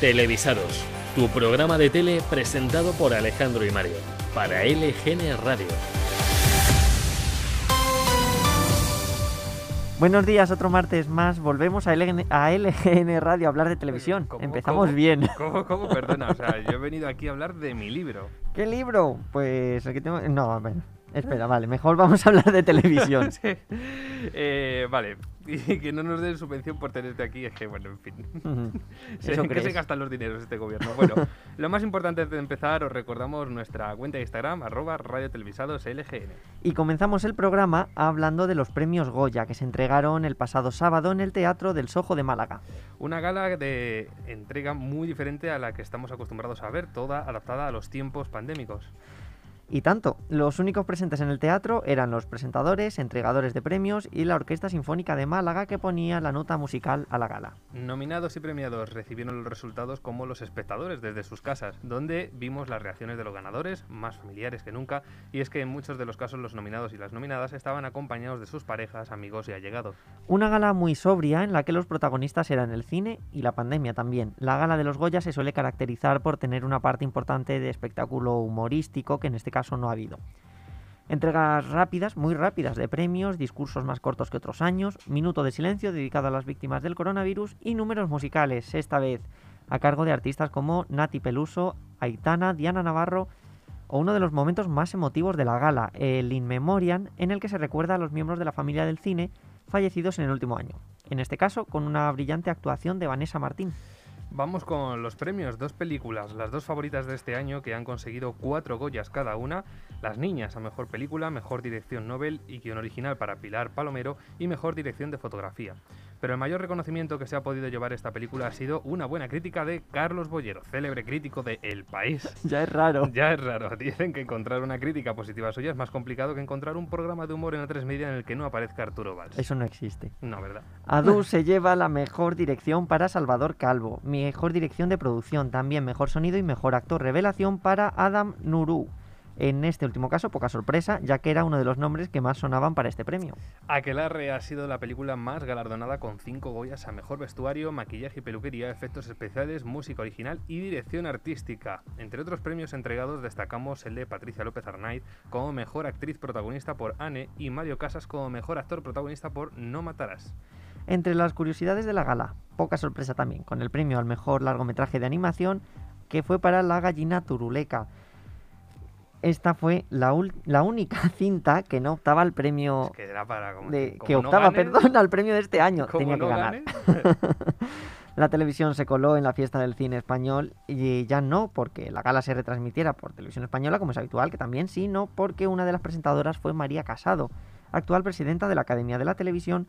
Televisados, tu programa de tele presentado por Alejandro y Mario, para LGN Radio. Buenos días, otro martes más. Volvemos a LGN, a LGN Radio a hablar de televisión. ¿Cómo, Empezamos cómo? bien. ¿Cómo, cómo? Perdona, o sea, yo he venido aquí a hablar de mi libro. ¿Qué libro? Pues el que tengo. No, bueno. Espera, vale, mejor vamos a hablar de televisión. Sí. Eh, vale, y que no nos den subvención por tenerte aquí, es que, bueno, en fin. Se- Eso ¿En qué se gastan los dineros este gobierno? Bueno, lo más importante antes de empezar, os recordamos nuestra cuenta de Instagram, arroba Radio Televisados LGN. Y comenzamos el programa hablando de los premios Goya que se entregaron el pasado sábado en el Teatro del Sojo de Málaga. Una gala de entrega muy diferente a la que estamos acostumbrados a ver, toda adaptada a los tiempos pandémicos. Y tanto, los únicos presentes en el teatro eran los presentadores, entregadores de premios y la Orquesta Sinfónica de Málaga que ponía la nota musical a la gala. Nominados y premiados recibieron los resultados como los espectadores desde sus casas, donde vimos las reacciones de los ganadores, más familiares que nunca, y es que en muchos de los casos los nominados y las nominadas estaban acompañados de sus parejas, amigos y allegados. Una gala muy sobria en la que los protagonistas eran el cine y la pandemia también. La gala de los Goya se suele caracterizar por tener una parte importante de espectáculo humorístico que en este caso no ha habido. Entregas rápidas, muy rápidas de premios, discursos más cortos que otros años, minuto de silencio dedicado a las víctimas del coronavirus y números musicales, esta vez a cargo de artistas como Nati Peluso, Aitana, Diana Navarro o uno de los momentos más emotivos de la gala, el In Memoriam, en el que se recuerda a los miembros de la familia del cine fallecidos en el último año. En este caso, con una brillante actuación de Vanessa Martín. Vamos con los premios, dos películas, las dos favoritas de este año que han conseguido cuatro Goyas cada una, Las Niñas a Mejor Película, Mejor Dirección Nobel y Guión Original para Pilar Palomero y Mejor Dirección de Fotografía. Pero el mayor reconocimiento que se ha podido llevar esta película ha sido una buena crítica de Carlos Bollero, célebre crítico de El País. Ya es raro. Ya es raro, dicen que encontrar una crítica positiva suya es más complicado que encontrar un programa de humor en A3 Media en el que no aparezca Arturo Valls. Eso no existe. No, ¿verdad? Adu se lleva la mejor dirección para Salvador Calvo, mejor dirección de producción, también mejor sonido y mejor actor revelación para Adam Nuru. En este último caso, poca sorpresa, ya que era uno de los nombres que más sonaban para este premio. Aquelarre ha sido la película más galardonada con cinco Goyas a mejor vestuario, maquillaje y peluquería, efectos especiales, música original y dirección artística. Entre otros premios entregados destacamos el de Patricia López Arnaiz como mejor actriz protagonista por Anne y Mario Casas como mejor actor protagonista por No Matarás. Entre las curiosidades de la gala, poca sorpresa también, con el premio al mejor largometraje de animación, que fue para La gallina turuleca. Esta fue la, la única cinta que no optaba al premio Es que era para como, de, como que no optaba, ganes, perdón, al premio de este año. Tenía no que ganar. La televisión se coló en la fiesta del cine español y ya no porque la gala se retransmitiera por televisión española, como es habitual, que también, sino porque una de las presentadoras fue María Casado, actual presidenta de la Academia de la Televisión.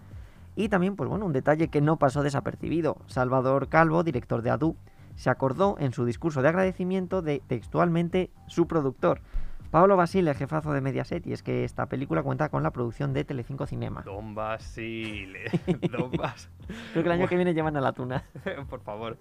Y también, pues bueno, un detalle que no pasó desapercibido. Salvador Calvo, director de ADU, se acordó en su discurso de agradecimiento de textualmente su productor, Pablo Basile, jefazo de Mediaset, y es que esta película cuenta con la producción de Telecinco Cinema. Don Basile, Don Bas- Creo que el año que viene llevan a la tuna. por favor.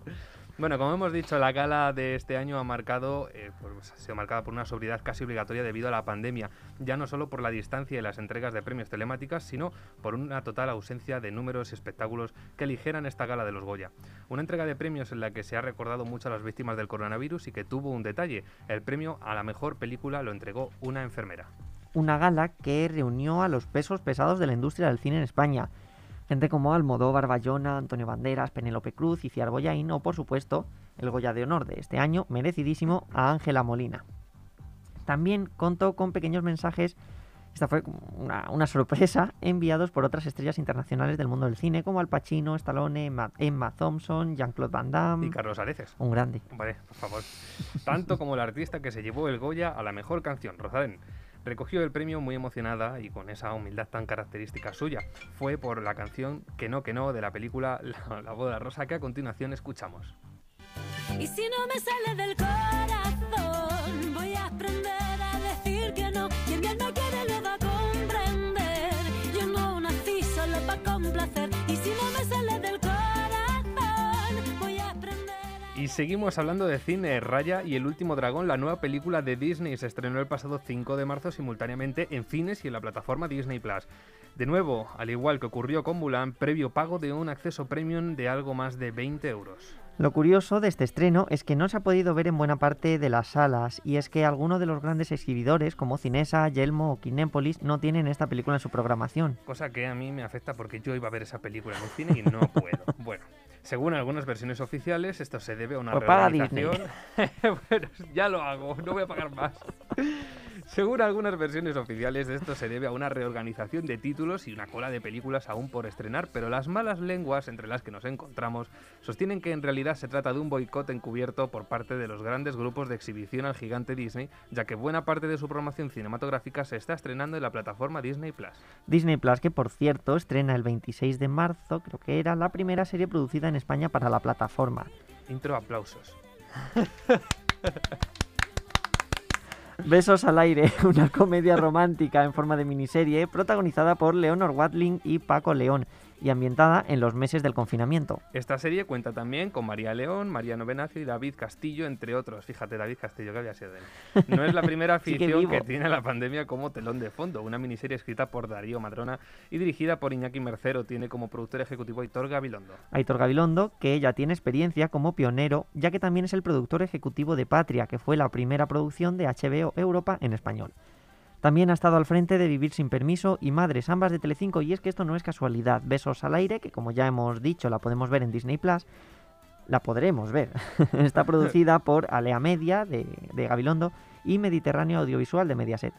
Bueno, como hemos dicho, la gala de este año ha marcado, eh, pues, ha sido marcada por una sobriedad casi obligatoria debido a la pandemia, ya no solo por la distancia y las entregas de premios telemáticas, sino por una total ausencia de números y espectáculos que aligeran esta gala de los Goya. Una entrega de premios en la que se ha recordado mucho a las víctimas del coronavirus y que tuvo un detalle. El premio a la mejor película lo entregó una enfermera. una gala que reunió a los pesos pesados de la industria del cine en España. Gente como Almodóvar, Bayona, Antonio Banderas, Penélope Cruz y Ciar Boyain, o por supuesto, el Goya de Honor de este año, merecidísimo, a Ángela Molina. También contó con pequeños mensajes, esta fue una, una sorpresa, enviados por otras estrellas internacionales del mundo del cine, como Al Pacino, Stallone, Emma, Emma Thompson, Jean-Claude Van Damme, Y Carlos Areces. un grande. Vale, por favor. Tanto como el artista que se llevó el Goya a la mejor canción, Rosalén. Recogió el premio muy emocionada y con esa humildad tan característica suya. Fue por la canción Que no, que no de la película La, boda rosa que a continuación escuchamos. Y si no me sale del corazón, voy a aprender a decir que no. Seguimos hablando de cine. Raya y el último dragón, la nueva película de Disney, se estrenó el pasado 5 de marzo simultáneamente en cines y en la plataforma Disney Plus. De nuevo, al igual que ocurrió con Mulan, previo pago de un acceso premium de algo más de 20 euros. Lo curioso de este estreno es que no se ha podido ver en buena parte de las salas, y es que algunos de los grandes exhibidores, como Cinesa, Yelmo o Kinépolis, no tienen esta película en su programación. Cosa que a mí me afecta porque yo iba a ver esa película en el cine y no puedo. Bueno, según algunas versiones oficiales, esto se debe a una Pues paga reorganización. bueno, ya lo hago, no voy a pagar más. Según algunas versiones oficiales, esto se debe a una reorganización de títulos y una cola de películas aún por estrenar, pero las malas lenguas entre las que nos encontramos sostienen que en realidad se trata de un boicot encubierto por parte de los grandes grupos de exhibición al gigante Disney, ya que buena parte de su programación cinematográfica se está estrenando en la plataforma Disney Plus. Disney Plus, que por cierto estrena el 26 de marzo, creo que era la primera serie producida en España para la plataforma. Intro aplausos. Besos al aire, una comedia romántica en forma de miniserie protagonizada por Leonor Watling y Paco León y ambientada en los meses del confinamiento. Esta serie cuenta también con María León, Mariano Benacio y David Castillo, entre otros. Fíjate, David Castillo, que había sido de él. No es la primera ficción que tiene la pandemia como telón de fondo. Una miniserie escrita por Darío Madrona y dirigida por Iñaki Mercero. Tiene como productor ejecutivo a Hitor Gabilondo. Aitor Gabilondo, que ya tiene experiencia como pionero, ya que también es el productor ejecutivo de Patria, que fue la primera producción de HBO Europa en español. También ha estado al frente de Vivir sin permiso y Madres, ambas de Telecinco, y es que esto no es casualidad. Besos al aire, que como ya hemos dicho, la podemos ver en Disney Plus, la podremos ver. Está producida por Alea Media de, de Gabilondo y Mediterráneo Audiovisual de Mediaset.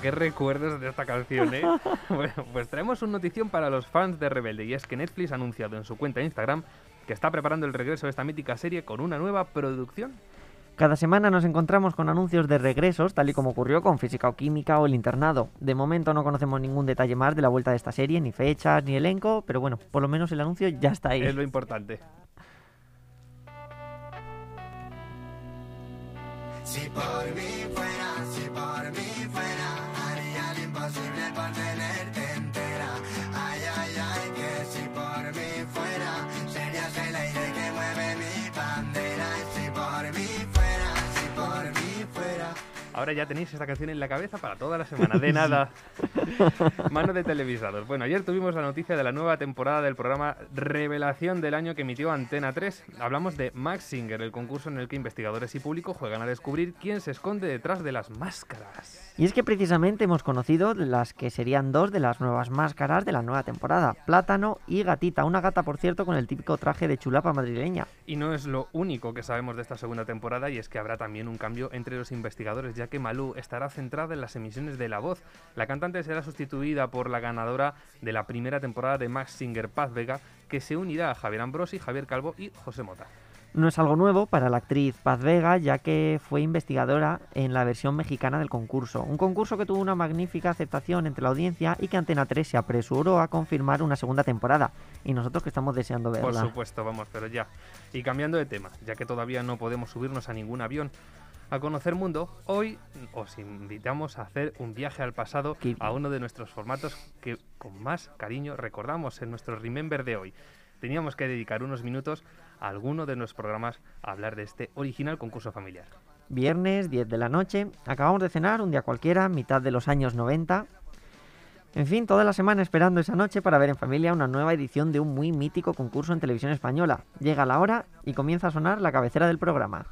Qué recuerdos de esta canción, ¿eh? bueno, pues traemos una notición para los fans de Rebelde y es que Netflix ha anunciado en su cuenta de Instagram que está preparando el regreso de esta mítica serie con una nueva producción. Cada semana nos encontramos con anuncios de regresos, tal y como ocurrió con Física o Química o El Internado. De momento no conocemos ningún detalle más de la vuelta de esta serie, ni fechas, ni elenco, pero bueno, por lo menos el anuncio ya está ahí. Es lo importante. Si por mí fuera, si por mí fuera, Dead by day. Ahora ya tenéis esta canción en la cabeza para toda la semana. De nada. Mano de televisados. Bueno, ayer tuvimos la noticia de la nueva temporada del programa Revelación del año que emitió Antena 3. Hablamos de Max Singer, el concurso en el que investigadores y público juegan a descubrir quién se esconde detrás de las máscaras. Y es que precisamente hemos conocido las que serían dos de las nuevas máscaras de la nueva temporada, Plátano y Gatita, una gata por cierto con el típico traje de chulapa madrileña. Y no es lo único que sabemos de esta segunda temporada y es que habrá también un cambio entre los investigadores, ya que Malú estará centrada en las emisiones de La Voz. La cantante será sustituida por la ganadora de la primera temporada de Max Singer, Paz Vega, que se unirá a Javier Ambrosi, Javier Calvo y José Mota. No es algo nuevo para la actriz Paz Vega, ya que fue investigadora en la versión mexicana del concurso. Un concurso que tuvo una magnífica aceptación entre la audiencia y que Antena 3 se apresuró a confirmar una segunda temporada. Y nosotros que estamos deseando Por verla. supuesto, vamos, pero ya. Y cambiando de tema, ya que todavía no podemos subirnos a ningún avión a conocer mundo, hoy os invitamos a hacer un viaje al pasado a uno de nuestros formatos que con más cariño recordamos en nuestro Remember de hoy. Teníamos que dedicar unos minutos a alguno de nuestros programas a hablar de este original concurso familiar. Viernes, 10 de la noche. Acabamos de cenar un día cualquiera, mitad de los años 90. En fin, toda la semana esperando esa noche para ver en familia una nueva edición de un muy mítico concurso en televisión española. Llega la hora y comienza a sonar la cabecera del programa.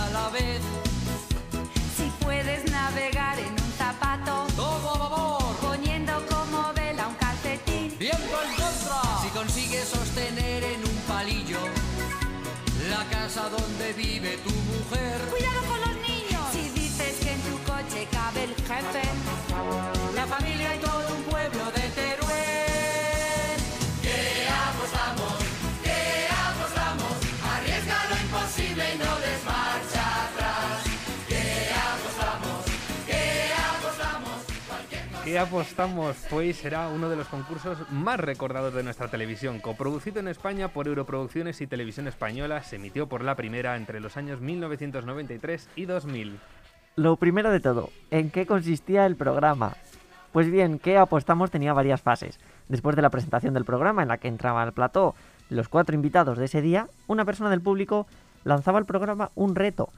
A la vez, ¿Qué ¿Qué apostamos? Fue y será uno de los concursos más recordados de nuestra televisión. Coproducido en España por Europroducciones y Televisión Española, se emitió por la primera entre los años 1993 y 2000. Lo primero de todo, ¿en qué consistía el programa? Pues bien, ¿qué apostamos? Tenía varias fases. Después de la presentación del programa, en la que entraba al plató los cuatro invitados de ese día, una persona del público lanzaba al programa un reto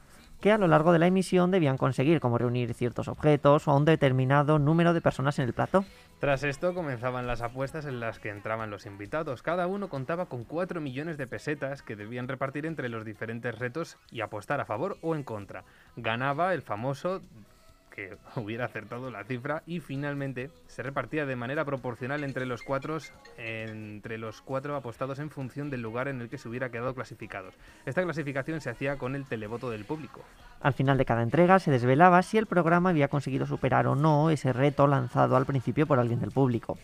que a lo largo de la emisión debían conseguir, como reunir ciertos objetos o un determinado número de personas en el plató. Tras esto comenzaban las apuestas en las que entraban los invitados. Cada uno contaba con 4 millones de pesetas que debían repartir entre los diferentes retos y apostar a favor o en contra. Ganaba el famoso que hubiera acertado la cifra y finalmente se repartía de manera proporcional entre los cuatro entre los cuatro apostados en función del lugar en el que se hubiera quedado clasificados. Esta clasificación se hacía con el televoto del público. Al final de cada entrega se desvelaba si el programa había conseguido superar o no ese reto lanzado al principio por alguien del público.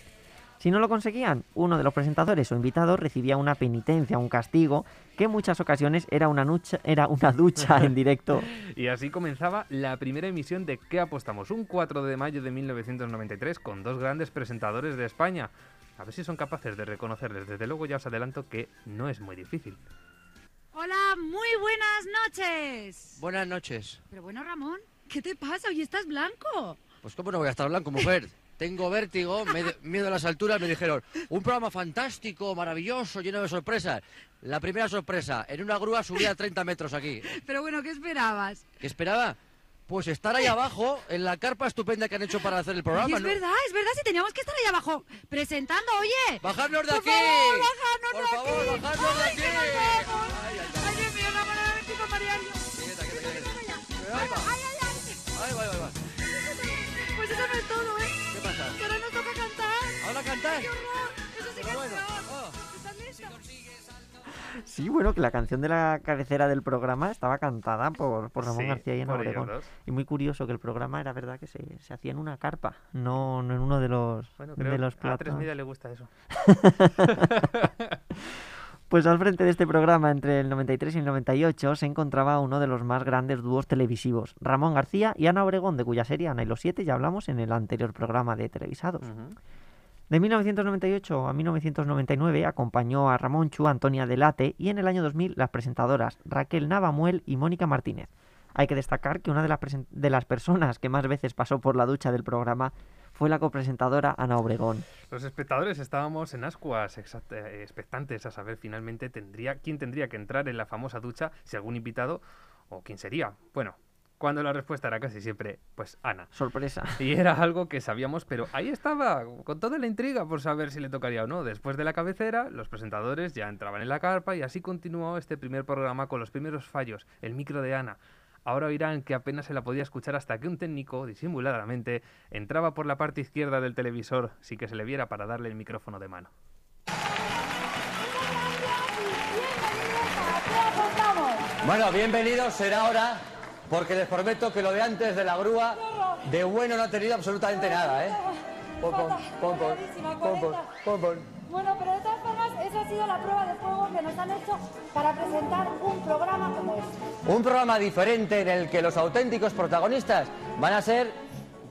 Si no lo conseguían, uno de los presentadores o invitados recibía una penitencia, un castigo, que en muchas ocasiones era una, nucha- era una ducha en directo. Y así comenzaba la primera emisión de ¿Qué apostamos? Un 4 de mayo de 1993 con dos grandes presentadores de España. A ver si son capaces de reconocerles. Desde luego ya os adelanto que no es muy difícil. Hola, muy buenas noches. Buenas noches. Pero bueno, Ramón, ¿qué te pasa? Hoy estás blanco. Pues cómo no voy a estar blanco, mujer. Tengo vértigo, me miedo a las alturas, me dijeron, un programa fantástico, maravilloso, lleno de sorpresas. La primera sorpresa, en una grúa subí a 30 metros aquí. Pero bueno, ¿qué esperabas? ¿Qué esperaba? Pues estar ahí abajo, en la carpa estupenda que han hecho para hacer el programa. es ¿no? verdad, es verdad, si teníamos que estar ahí abajo presentando, oye. ¡Bajarnos de Por aquí! favor, bajarnos Por de favor, aquí. bajarnos de aquí. Sí, bueno, que la canción de la cabecera del programa estaba cantada por, por Ramón Sí, García y ellos Obregón. Y muy curioso que el programa era verdad que se, se hacía en una carpa, no, no en uno de los, Bueno, de los a platos. tres media le gusta eso. Pues al frente de este programa, entre el 93 y el 98, se encontraba uno de los más grandes dúos televisivos, Ramón García y Ana Obregón, de cuya serie Ana y los Siete ya hablamos en el anterior programa de televisados. De 1998 a 1999 acompañó a Ramón Chu, Antonia Delate y en el año 2000 las presentadoras Raquel Navamuel y Mónica Martínez. Hay que destacar que una de, las de personas que más veces pasó por la ducha del programa fue la copresentadora Ana Obregón. Los espectadores estábamos en ascuas eh, expectantes a saber finalmente tendría, quién tendría que entrar en la famosa ducha, si algún invitado o quién sería. Bueno, cuando la respuesta era casi siempre, pues Ana. Sorpresa. Y era algo que sabíamos, pero ahí estaba, con toda la intriga por saber si le tocaría o no. Después de la cabecera, los presentadores ya entraban en la carpa y así continuó este primer programa con los primeros fallos, el micro de Ana. Ahora oirán que apenas se la podía escuchar hasta que un técnico, disimuladamente, entraba por la parte izquierda del televisor sin que se le viera para darle el micrófono de mano. Bueno, bienvenidos, será hora, porque les prometo que lo de antes de la grúa, de bueno no ha tenido absolutamente nada, ¿eh? Pon, pon, pon, pon, pon, pon, pon, pon. Bueno, pero de todas formas, esa ha sido la prueba de fuego que nos han hecho para presentar un programa como este. Un programa diferente en el que los auténticos protagonistas van a ser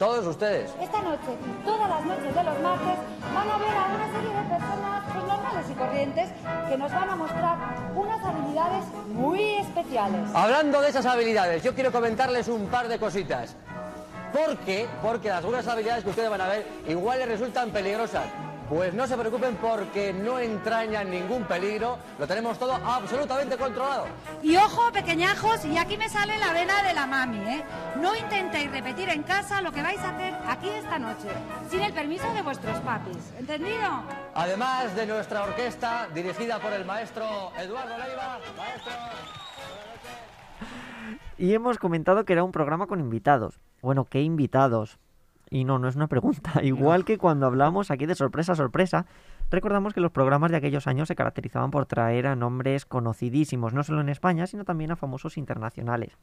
todos ustedes. Esta noche y todas las noches de los martes van a ver a una serie de personas pues, normales y corrientes que nos van a mostrar unas habilidades muy especiales. Hablando de esas habilidades, yo quiero comentarles un par de cositas. ¿Por qué? Porque las algunas habilidades que ustedes van a ver igual les resultan peligrosas. Pues no se preocupen porque no entrañan ningún peligro, lo tenemos todo absolutamente controlado. Y ojo, pequeñajos, y aquí me sale la vena de la mami, ¿eh? No intentéis repetir en casa lo que vais a hacer aquí esta noche, sin el permiso de vuestros papis. ¿Entendido? Además de nuestra orquesta dirigida por el maestro Eduardo Leiva. Maestro. Y hemos comentado que era un programa con invitados. Bueno, ¿qué invitados? Y no, no es una pregunta. Igual que cuando hablamos aquí de sorpresa, sorpresa, recordamos que los programas de aquellos años se caracterizaban por traer a nombres conocidísimos, no solo en España, sino también a famosos internacionales.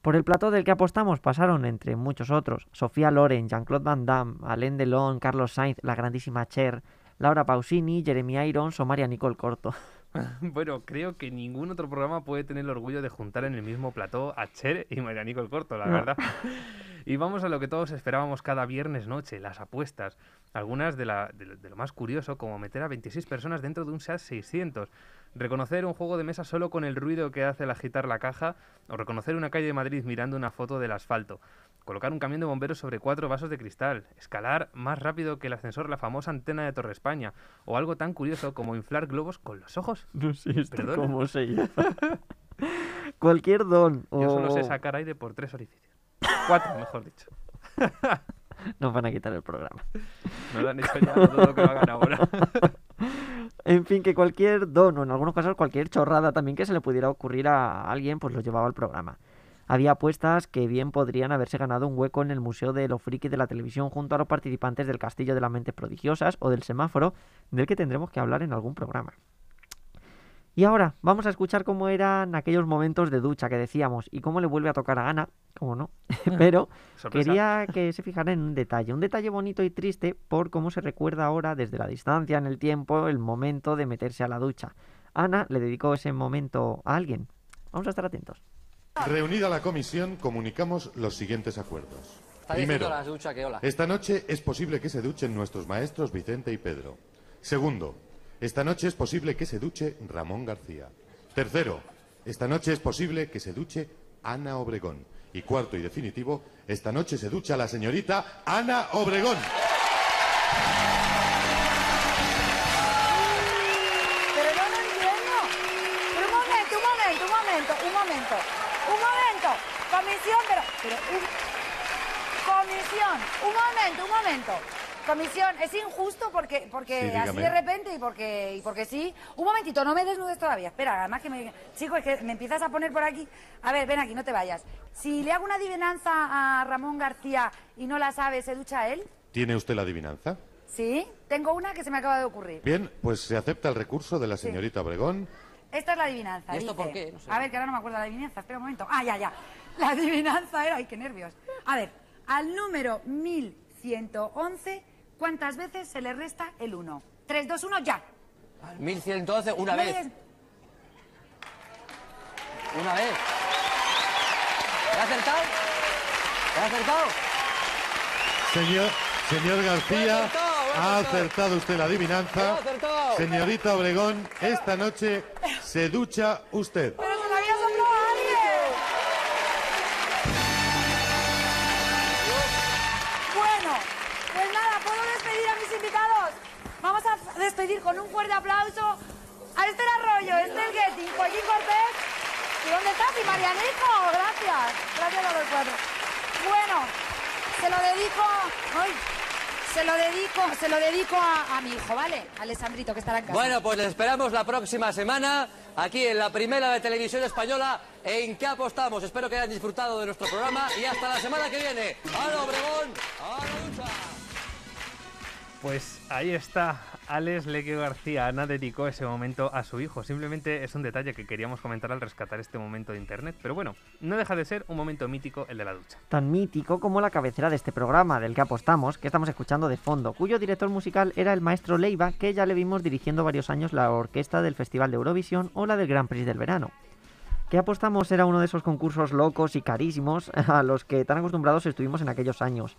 Por el plato del que apostamos pasaron, entre muchos otros, Sofía Loren, Jean-Claude Van Damme, Alain Delon, Carlos Sainz, la grandísima Cher, Laura Pausini, Jeremy Irons o María Nicole Corto. Bueno, creo que ningún otro programa puede tener el orgullo de juntar en el mismo plató a Cher y Marianico el Corto, la No. verdad. Y vamos a lo que todos esperábamos cada viernes noche, las apuestas. Algunas de, la- de lo- de lo más curioso, como meter a 26 personas dentro de un SEAT 600. Reconocer un juego de mesa solo con el ruido que hace al agitar la caja. O reconocer una calle de Madrid mirando una foto del asfalto. Colocar un camión de bomberos sobre cuatro vasos de cristal. Escalar más rápido que el ascensor la famosa antena de Torre España. O algo tan curioso como inflar globos con los ojos. No sé esto Perdona. cómo se llama. Cualquier don. Yo solo sé sacar aire por tres orificios. Cuatro, mejor dicho. Nos van a quitar el programa. No lo han hecho ya, no dudo que lo hagan ahora. En fin, que cualquier don, o en algunos casos cualquier chorrada también que se le pudiera ocurrir a alguien, pues lo llevaba al programa. Había apuestas que bien podrían haberse ganado un hueco en el Museo de lo Friki de la Televisión junto a los participantes del Castillo de las Mentes Prodigiosas o del Semáforo, del que tendremos que hablar en algún programa. Y ahora vamos a escuchar cómo eran aquellos momentos de ducha que decíamos y cómo le vuelve a tocar a Ana, como no, pero Sorpresa. quería que se fijaran en un detalle, un detalle bonito y triste por cómo se recuerda ahora desde la distancia en el tiempo el momento de meterse a la ducha. Ana le dedicó ese momento a alguien. Vamos a estar atentos. Reunida la comisión, comunicamos los siguientes acuerdos. Primero, diciendo la ducha que hola. esta noche es posible que se duchen nuestros maestros Vicente y Pedro. Segundo, esta noche es posible que se duche Ramón García. Tercero, esta noche es posible que se duche Ana Obregón. Y cuarto y definitivo, esta noche se ducha la señorita Ana Obregón. Pero no lo entiendo. Un momento, un momento, un momento, un momento. Un momento. Comisión, pero. comisión. Un momento, un momento. Comisión, es injusto porque, porque Sí, así de repente y porque, y porque sí. Un momentito, no me desnudes todavía. Espera, además que me. Chico, es que me empiezas a poner por aquí. A ver, ven aquí, no te vayas. Si le hago una adivinanza a Ramón García y no la sabe, ¿se ducha él? ¿Tiene usted la adivinanza? Sí, tengo una que se me acaba de ocurrir. Bien, pues se acepta el recurso de la señorita Obregón. Esta es la adivinanza. ¿Y esto dice. por qué? No sé. A ver, que ahora no me acuerdo de la adivinanza. Espera un momento. Ah, ya, ya. La adivinanza era. ¡Ay, qué nervios! A ver, al número 1111, ¿cuántas veces se le resta el 1? 3, 2, 1, ya. 1111, una Muy vez. bien. Una vez. ¿Te has acertado? ¿Te has acertado? Señor, señor García, He acertado, he ha acertado. acertado usted la adivinanza. He acertado. Señorita Obregón, esta noche se ducha usted. Se lo dedico, se lo dedico a, mi hijo, ¿vale? A Alessandrito, que estará en casa. Bueno, pues les esperamos la próxima semana aquí en la primera de televisión española. ¿En qué apostamos? Espero que hayan disfrutado de nuestro programa y hasta la semana que viene. ¡Hala, Obregón! Pues ahí está. Alex Leque García Ana dedicó ese momento a su hijo. Simplemente es un detalle que queríamos comentar al rescatar este momento de internet. Pero bueno, no deja de ser un momento mítico el de la ducha. Tan mítico como la cabecera de este programa, del que apostamos, que estamos escuchando de fondo, cuyo director musical era el maestro Leiva, que ya le vimos dirigiendo varios años la orquesta del Festival de Eurovisión o la del Gran Prix del verano. Que apostamos era uno de esos concursos locos y carísimos a los que tan acostumbrados estuvimos en aquellos años.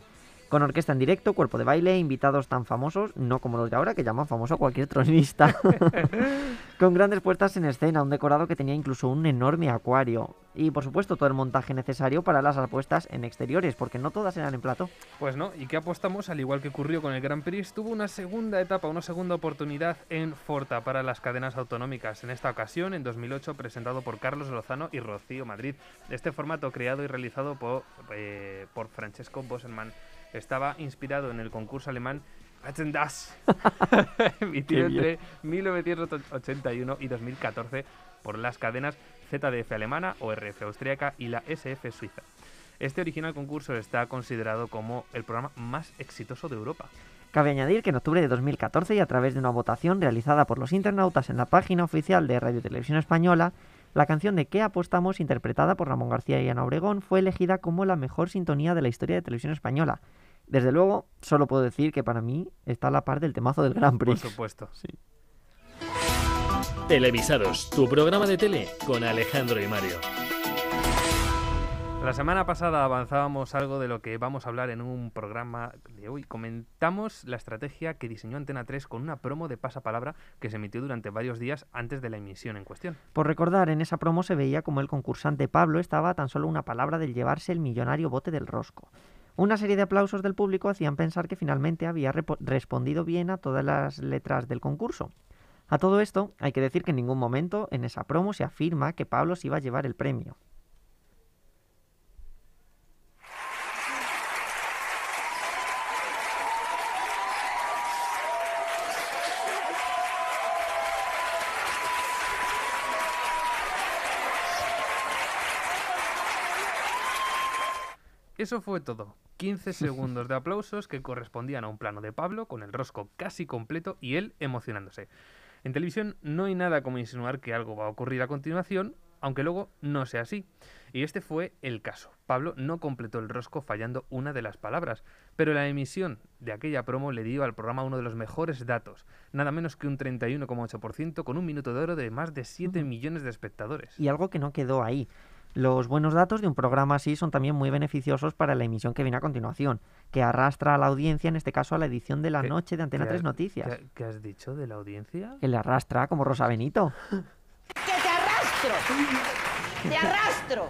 Con orquesta en directo, cuerpo de baile, invitados tan famosos, no como los de ahora, que llaman famoso a cualquier tronista. Con grandes puestas en escena, un decorado que tenía incluso un enorme acuario. Y por supuesto todo el montaje necesario para las apuestas en exteriores, porque no todas eran en plató. Pues no, y que apostamos, al igual que ocurrió con el Grand Prix, tuvo una segunda etapa, una segunda oportunidad en Forta para las cadenas autonómicas. En esta ocasión, en 2008, presentado por Carlos Lozano y Rocío Madrid. Este formato creado y realizado por, eh, por Francesco Boselman estaba inspirado en el concurso alemán das, emitido entre 1981 y 2014 por las cadenas ZDF alemana, ORF austríaca y la SF suiza. Este original concurso está considerado como el programa más exitoso de Europa. Cabe añadir que en octubre de 2014 y a través de una votación realizada por los internautas en la página oficial de Radio y Televisión Española, la canción de ¿Qué apostamos? interpretada por Ramón García y Ana Obregón fue elegida como la mejor sintonía de la historia de televisión española. Desde luego, solo puedo decir que para mí está a la par del temazo del Gran Por Prix. supuesto. Televisados, tu programa de tele con Alejandro y Mario. La semana pasada avanzábamos algo de lo que vamos a hablar en un programa de hoy. Comentamos la estrategia que diseñó Antena 3 con una promo de pasapalabra que se emitió durante varios días antes de la emisión en cuestión. Por recordar, en esa promo se veía como el concursante Pablo estaba a tan solo una palabra del llevarse el millonario bote del rosco. Una serie de aplausos del público hacían pensar que finalmente había respondido bien a todas las letras del concurso. A todo esto, hay que decir que en ningún momento en esa promo se afirma que Pablo se iba a llevar el premio. Eso fue todo. 15 segundos de aplausos que correspondían a un plano de Pablo con el rosco casi completo y él emocionándose. En televisión no hay nada como insinuar que algo va a ocurrir a continuación, aunque luego no sea así. Y este fue el caso. Pablo no completó el rosco fallando una de las palabras, pero la emisión de aquella promo le dio al programa uno de los mejores datos, nada menos que un 31,8% con un minuto de oro de más de 7 millones de espectadores. Y algo que no quedó ahí. Los buenos datos de un programa así son también muy beneficiosos para la emisión que viene a continuación, que arrastra a la audiencia, en este caso a la edición de la ¿Qué- noche de Antena qué 3 has- Noticias. ¿Qué, qué has dicho de la audiencia? Que le arrastra como Rosa Benito. ¡Que te arrastro! ¡Te arrastro!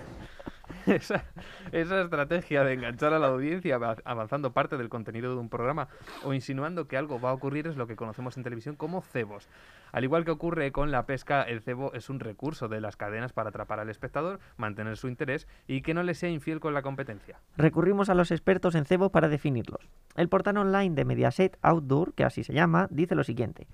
esa, estrategia de enganchar a la audiencia ava- avanzando parte del contenido de un programa o insinuando que algo va a ocurrir es lo que conocemos en televisión como cebos. Al igual que ocurre con la pesca, el cebo es un recurso de las cadenas para atrapar al espectador, mantener su interés y que no le sea infiel con la competencia. Recurrimos a los expertos en cebo para definirlos. El portal online de Mediaset Outdoor, que así se llama, dice lo siguiente.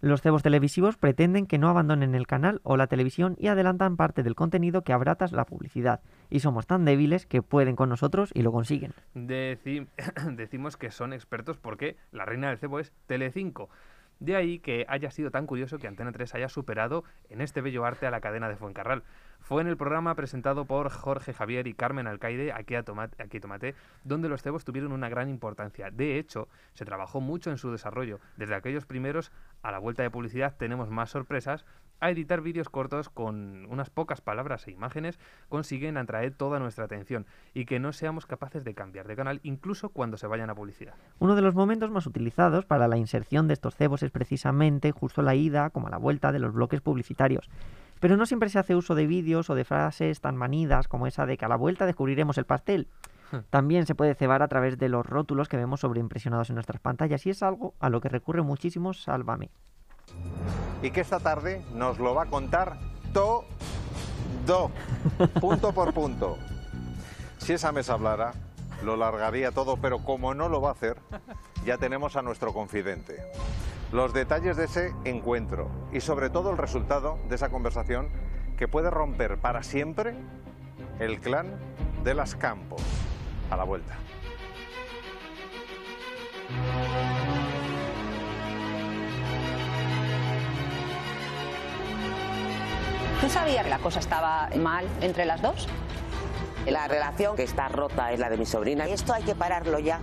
Los cebos televisivos pretenden que no abandonen el canal o la televisión y adelantan parte del contenido que abrata la publicidad. Y somos tan débiles que pueden con nosotros y lo consiguen. Deci- decimos que son expertos porque la reina del cebo es Telecinco. De ahí que haya sido tan curioso que Antena 3 haya superado en este bello arte a la cadena de Fuencarral. Fue en el programa presentado por Jorge Javier y Carmen Alcaide, aquí a Tomate, aquí Tomate, donde los cebos tuvieron una gran importancia. De hecho, se trabajó mucho en su desarrollo. Desde aquellos primeros, a la vuelta de publicidad, tenemos más sorpresas. A editar vídeos cortos con unas pocas palabras e imágenes consiguen atraer toda nuestra atención y que no seamos capaces de cambiar de canal incluso cuando se vayan a publicidad. Uno de los momentos más utilizados para la inserción de estos cebos es precisamente justo la ida como a la vuelta de los bloques publicitarios. Pero no siempre se hace uso de vídeos o de frases tan manidas como esa de que a la vuelta descubriremos el pastel. También se puede cebar a través de los rótulos que vemos sobreimpresionados en nuestras pantallas y es algo a lo que recurre muchísimo Sálvame. y que esta tarde nos lo va a contar todo, punto por punto. Si esa mesa hablara, lo largaría todo, pero como no lo va a hacer, ya tenemos a nuestro confidente. Los detalles de ese encuentro y sobre todo el resultado de esa conversación que puede romper para siempre el clan de las Campos. A la vuelta. ¿Tú sabías que la cosa estaba mal entre las dos? La relación que está rota es la de mi sobrina. Esto hay que pararlo ya.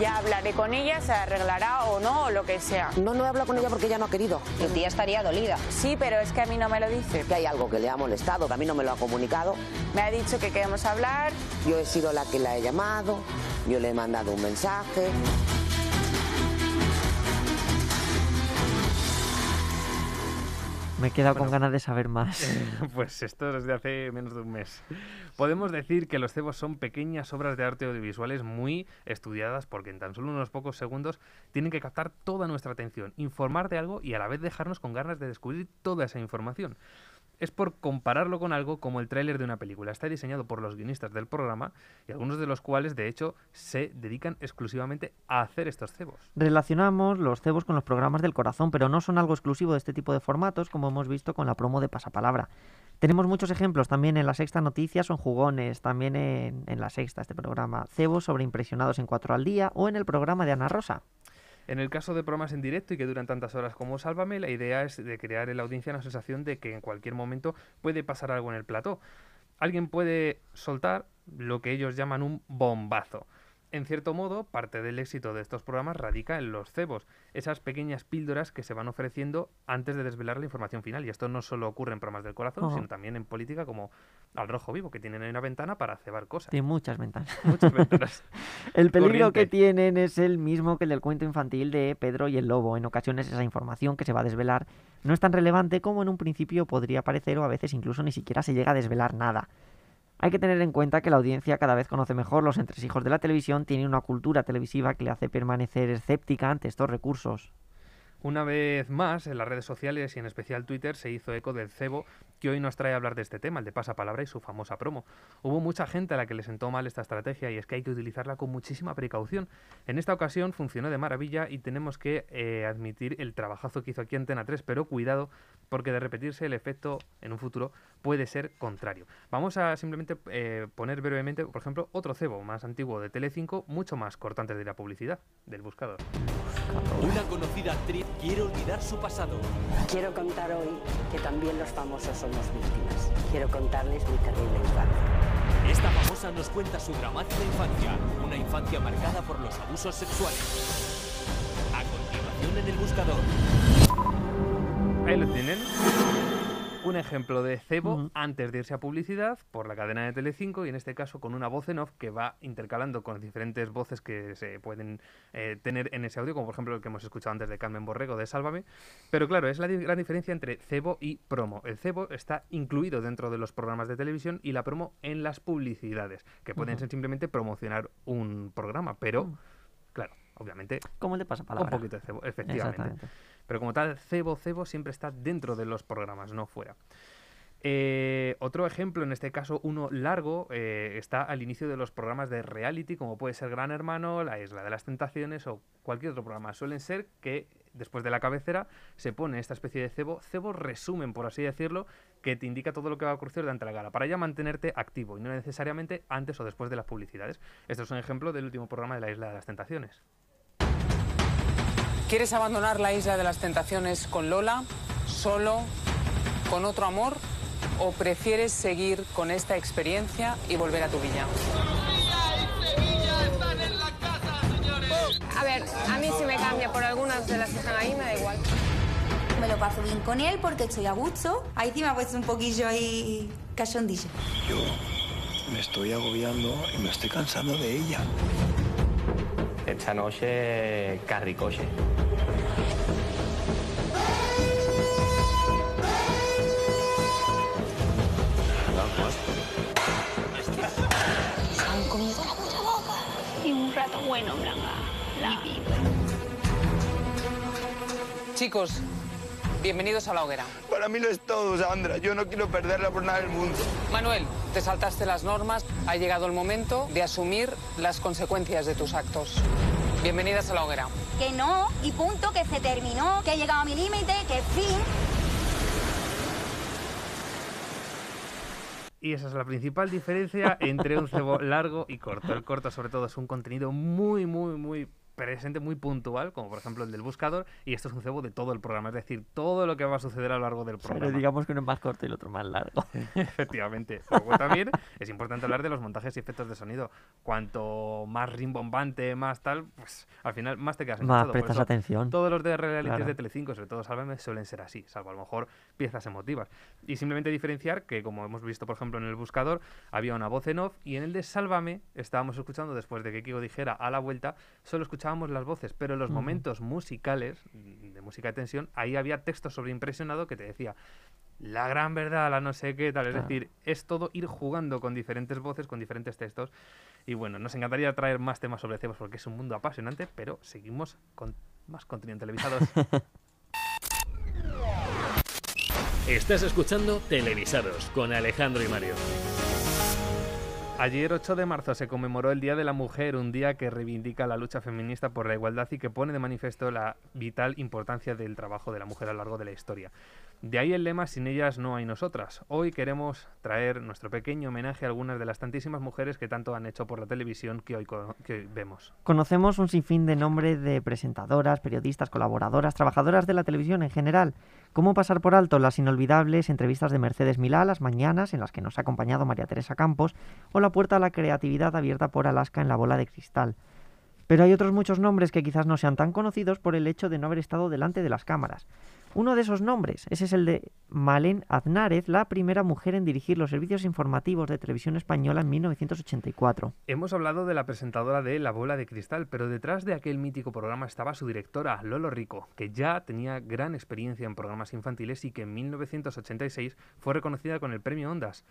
Ya hablaré con ella, se arreglará o no, o lo que sea. No, no he hablado con ella porque ella no ha querido. Tu tía estaría dolida. Sí, pero es que a mí no me lo dice. Que hay algo que le ha molestado, que a mí no me lo ha comunicado. Me ha dicho que queremos hablar. Yo he sido la que la he llamado, yo le he mandado un mensaje. Me he quedado con Bueno. ganas de saber más. Pues esto es de hace menos de un mes. Podemos decir que los cebos son pequeñas obras de arte audiovisuales muy estudiadas porque en tan solo unos pocos segundos tienen que captar toda nuestra atención, informar de algo y a la vez dejarnos con ganas de descubrir toda esa información. Es por compararlo con algo como el tráiler de una película. Está diseñado por los guionistas del programa y algunos de los cuales, de hecho, se dedican exclusivamente a hacer estos cebos. Relacionamos los cebos con los programas del corazón, pero no son algo exclusivo de este tipo de formatos, como hemos visto con la promo de Pasapalabra. Tenemos muchos ejemplos también en la Sexta Noticias, son jugones, también en, en la Sexta, este programa. Cebos sobre impresionados en cuatro al día o en el programa de Ana Rosa. En el caso de programas en directo y que duran tantas horas como Sálvame, la idea es de crear en la audiencia una sensación de que en cualquier momento puede pasar algo en el plató. Alguien puede soltar lo que ellos llaman un bombazo. En cierto modo, parte del éxito de estos programas radica en los cebos, esas pequeñas píldoras que se van ofreciendo antes de desvelar la información final. Y esto no solo ocurre en programas del corazón, sino también en política como Al Rojo Vivo, que tienen ahí una ventana para cebar cosas. Tiene muchas ventanas. Muchas ventanas. El peligro que tienen es el mismo que el del cuento infantil de Pedro y el Lobo. En ocasiones esa información que se va a desvelar no es tan relevante como en un principio podría parecer o a veces incluso ni siquiera se llega a desvelar nada. Hay que tener en cuenta que la audiencia cada vez conoce mejor los entresijos de la televisión, tiene una cultura televisiva que le hace permanecer escéptica ante estos recursos. Una vez más, en las redes sociales y en especial Twitter se hizo eco del cebo que hoy nos trae a hablar de este tema, el de pasapalabra y su famosa promo. Hubo mucha gente a la que le sentó mal esta estrategia y es que hay que utilizarla con muchísima precaución. En esta ocasión funcionó de maravilla y tenemos que eh, admitir el trabajazo que hizo aquí Antena 3, pero cuidado porque de repetirse el efecto en un futuro puede ser contrario. Vamos a simplemente eh, poner brevemente, por ejemplo, otro cebo más antiguo de Telecinco, mucho más corto antes de la publicidad, del buscador. Una conocida actriz quiere olvidar su pasado. Quiero contar hoy que también los famosos somos víctimas. Quiero contarles mi terrible infancia. Esta famosa nos cuenta su dramática infancia, una infancia marcada por los abusos sexuales. A continuación en el buscador. Un ejemplo de cebo antes de irse a publicidad por la cadena de Telecinco y en este caso con una voz en off que va intercalando con diferentes voces que se pueden eh, tener en ese audio, como por ejemplo el que hemos escuchado antes de Carmen Borrego de Sálvame. Pero claro, es la gran diferencia entre cebo y promo. El cebo está incluido dentro de los programas de televisión y la promo en las publicidades, que pueden ser simplemente promocionar un programa, pero claro, obviamente Como el de pasapalabra. un poquito de cebo, efectivamente. Pero como tal, cebo, cebo siempre está dentro de los programas, no fuera. Eh, otro ejemplo, en este caso uno largo, eh, está al inicio de los programas de reality, como puede ser Gran Hermano, La Isla de las Tentaciones o cualquier otro programa. Suelen ser que después de la cabecera se pone esta especie de cebo, cebo resumen, por así decirlo, que te indica todo lo que va a ocurrir durante la gala, para ya mantenerte activo y no necesariamente antes o después de las publicidades. Esto es un ejemplo del último programa de La Isla de las Tentaciones. ¿Quieres abandonar la isla de las tentaciones con Lola, solo, con otro amor? ¿O prefieres seguir con esta experiencia y volver a tu villa? A ver, a mí si me cambia por algunas de las que están ahí, me da igual. Me lo paso bien con él porque estoy a gusto. Ahí sí me ha puesto un poquillo ahí cachondillo. Yo me estoy agobiando y me estoy cansando de ella. Esta noche, carricoche. Se han comido la mucha boca. Y un rato bueno, Blanca. La Chicos, bienvenidos a la hoguera. Para mí lo es todo, Sandra. Yo no quiero perderla por nada del mundo. Manuel, te saltaste las normas. Ha llegado el momento de asumir las consecuencias de tus actos. Bienvenidas a la hoguera. Que no, y punto, que se terminó, que he llegado a mi límite, que fin. Y esa es la principal diferencia entre un cebo largo y corto. El corto, sobre todo, es un contenido muy, muy, muy presente, muy puntual, como por ejemplo el del buscador, y esto es un cebo de todo el programa, es decir, todo lo que va a suceder a lo largo del programa. Pero digamos que uno es más corto y el otro más largo. Efectivamente. Luego también es importante hablar de los montajes y efectos de sonido. Cuanto más rimbombante, más tal, pues al final más te quedas Más enganchado. Prestas eso, atención. Todos los de realities Claro. de Telecinco, sobre todo Sálvame, suelen ser así, salvo a lo mejor piezas emotivas. Y simplemente diferenciar que, como hemos visto, por ejemplo, en el buscador, había una voz en off y en el de Sálvame estábamos escuchando, después de que Kiko dijera a la vuelta, solo escuchábamos las voces, pero en los momentos musicales, de música de tensión, ahí había texto sobreimpresionado que te decía la gran verdad, la no sé qué, tal. Es Claro. decir, es todo ir jugando con diferentes voces, con diferentes textos. Y bueno, nos encantaría traer más temas sobre cebos porque es un mundo apasionante, pero seguimos con más contenido en televisados. Estás escuchando Televisados con Alejandro y Mario. Ayer 8 de marzo se conmemoró el Día de la Mujer, un día que reivindica la lucha feminista por la igualdad y que pone de manifiesto la vital importancia del trabajo de la mujer a lo largo de la historia. De ahí el lema Sin ellas no hay nosotras. Hoy queremos traer nuestro pequeño homenaje a algunas de las tantísimas mujeres que tanto han hecho por la televisión que hoy, que vemos. Conocemos un sinfín de nombres de presentadoras, periodistas, colaboradoras, trabajadoras de la televisión en general. ¿Cómo pasar por alto las inolvidables entrevistas de Mercedes Milá las mañanas en las que nos ha acompañado María Teresa Campos o la puerta a la creatividad abierta por Alaska en la bola de cristal? Pero hay otros muchos nombres que quizás no sean tan conocidos por el hecho de no haber estado delante de las cámaras. Uno de esos nombres, ese es el de Malén Aznárez, la primera mujer en dirigir los servicios informativos de televisión española en 1984. Hemos hablado de la presentadora de La Bola de Cristal, pero detrás de aquel mítico programa estaba su directora, Lolo Rico, que ya tenía gran experiencia en programas infantiles y que en 1986 fue reconocida con el premio Ondas.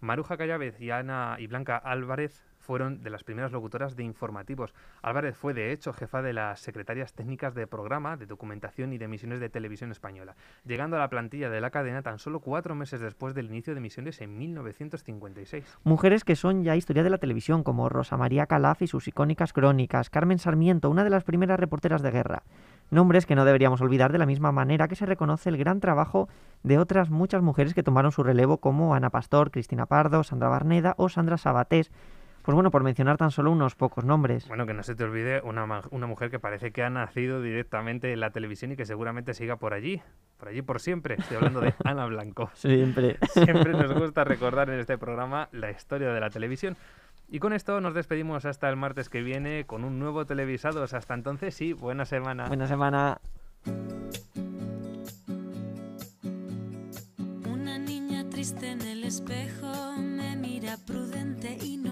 Maruja Callávez y Ana y Blanca Álvarez fueron de las primeras locutoras de informativos. Álvarez fue, de hecho, jefa de las secretarias técnicas de programa, de documentación y de emisiones de televisión española, llegando a la plantilla de la cadena tan solo cuatro meses después del inicio de emisiones en 1956. Mujeres que son ya historia de la televisión, como Rosa María Calaf y sus icónicas crónicas, Carmen Sarmiento, una de las primeras reporteras de guerra. Nombres que no deberíamos olvidar de la misma manera que se reconoce el gran trabajo de otras muchas mujeres que tomaron su relevo, como Ana Pastor, Cristina Pardo, Sandra Barneda o Sandra Sabatés. Pues bueno, por mencionar tan solo unos pocos nombres. Bueno, que no se te olvide una, una mujer que parece que ha nacido directamente en la televisión y que seguramente siga por allí, por allí por siempre. Estoy hablando de Ana Blanco. Siempre. Siempre nos gusta recordar en este programa la historia de la televisión. Y con esto nos despedimos hasta el martes que viene con un nuevo Televisados. Hasta entonces, sí, buena semana. Buena semana. Una niña triste en el espejo me mira prudente y no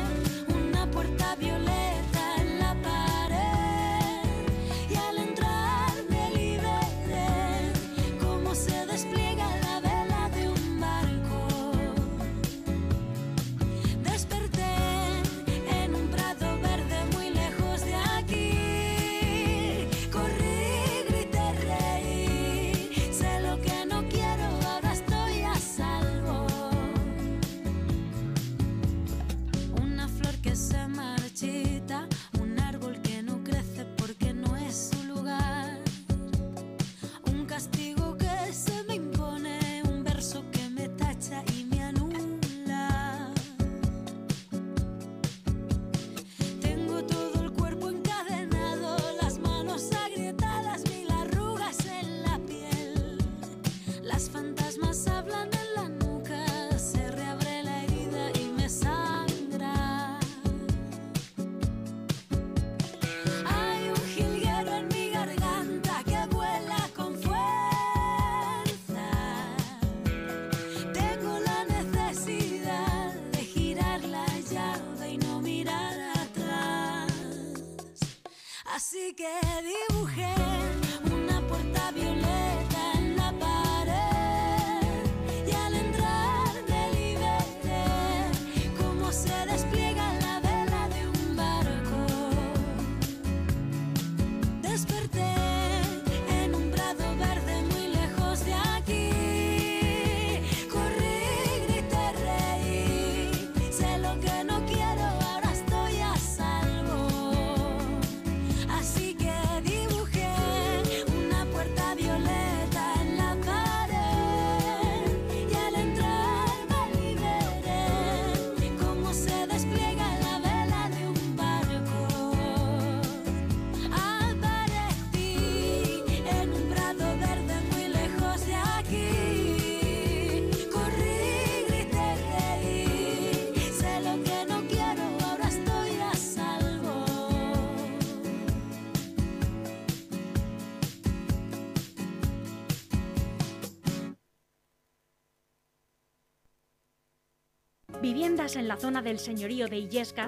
En la zona del señorío de Illescas